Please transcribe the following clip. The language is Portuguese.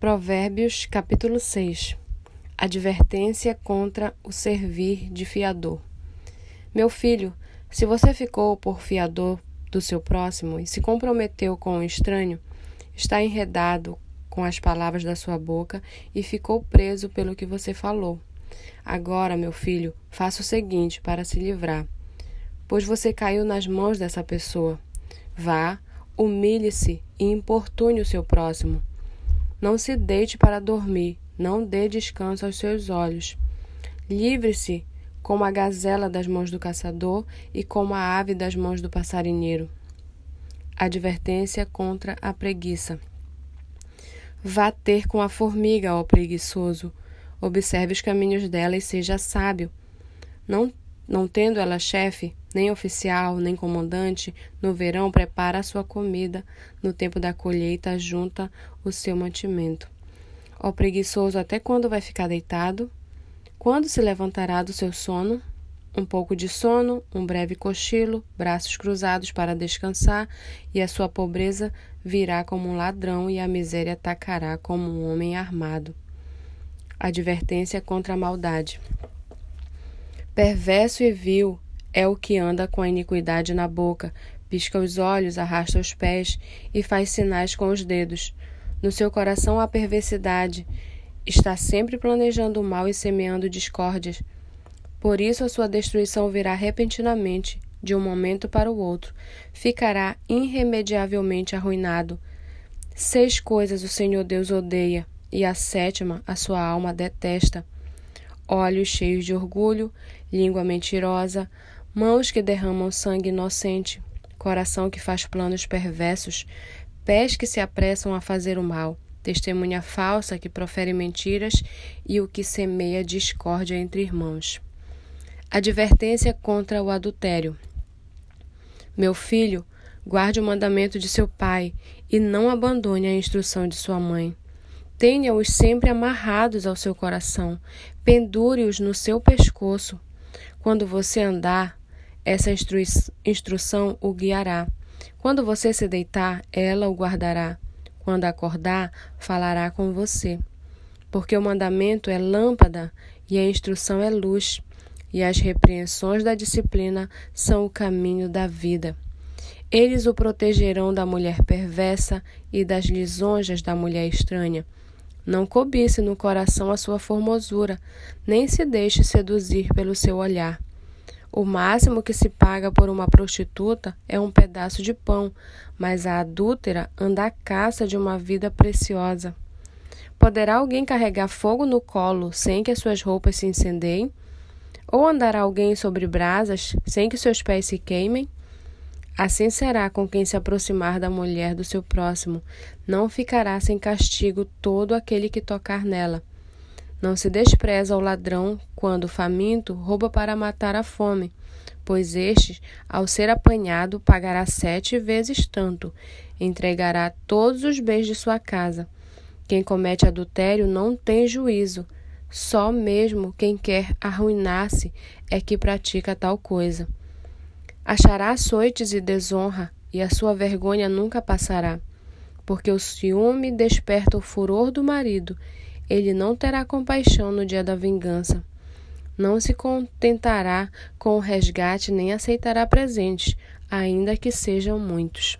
Provérbios capítulo 6 Advertência contra o servir de fiador. Meu filho, se você ficou por fiador do seu próximo e se comprometeu com um estranho, está enredado com as palavras da sua boca e ficou preso pelo que você falou. Agora, meu filho, faça o seguinte para se livrar, pois você caiu nas mãos dessa pessoa. Vá, humilhe-se e importune o seu próximo não se deite para dormir, não dê descanso aos seus olhos. Livre-se como a gazela das mãos do caçador e como a ave das mãos do passarinheiro. Advertência contra a preguiça. Vá ter com a formiga, ó preguiçoso. Observe os caminhos dela e seja sábio. Não, não tendo ela chefe, nem oficial, nem comandante, no verão prepara a sua comida, no tempo da colheita junta o seu mantimento. Ó preguiçoso, até quando vai ficar deitado? Quando se levantará do seu sono? Um pouco de sono, um breve cochilo, braços cruzados para descansar, e a sua pobreza virá como um ladrão e a miséria atacará como um homem armado. Advertência contra a maldade. Perverso e vil é o que anda com a iniquidade na boca, pisca os olhos, arrasta os pés e faz sinais com os dedos. No seu coração há perversidade, está sempre planejando o mal e semeando discórdias. Por isso a sua destruição virá repentinamente, de um momento para o outro, ficará irremediavelmente arruinado. Seis coisas o Senhor Deus odeia, e a sétima a sua alma detesta: olhos cheios de orgulho, língua mentirosa, mãos que derramam sangue inocente, coração que faz planos perversos, pés que se apressam a fazer o mal, testemunha falsa que profere mentiras e o que semeia discórdia entre irmãos. Advertência contra o adultério. Meu filho, guarde o mandamento de seu pai e não abandone a instrução de sua mãe. Tenha-os sempre amarrados ao seu coração, pendure-os no seu pescoço. Quando você andar, essa instru instrução o guiará. Quando você se deitar, ela o guardará. Quando acordar, falará com você. Porque o mandamento é lâmpada e a instrução é luz, e as repreensões da disciplina são o caminho da vida. Eles o protegerão da mulher perversa e das lisonjas da mulher estranha. Não cobice no coração a sua formosura, nem se deixe seduzir pelo seu olhar. O máximo que se paga por uma prostituta é um pedaço de pão, mas a adúltera anda à caça de uma vida preciosa. Poderá alguém carregar fogo no colo sem que as suas roupas se incendeiem? Ou andará alguém sobre brasas sem que seus pés se queimem? Assim será com quem se aproximar da mulher do seu próximo, não ficará sem castigo todo aquele que tocar nela. Não se despreza o ladrão quando, faminto, rouba para matar a fome, pois este, ao ser apanhado, pagará sete vezes tanto, entregará todos os bens de sua casa. Quem comete adultério não tem juízo, só mesmo quem quer arruinar-se é que pratica tal coisa. Achará açoites e desonra, e a sua vergonha nunca passará, porque o ciúme desperta o furor do marido ele não terá compaixão no dia da vingança. Não se contentará com o resgate nem aceitará presentes, ainda que sejam muitos.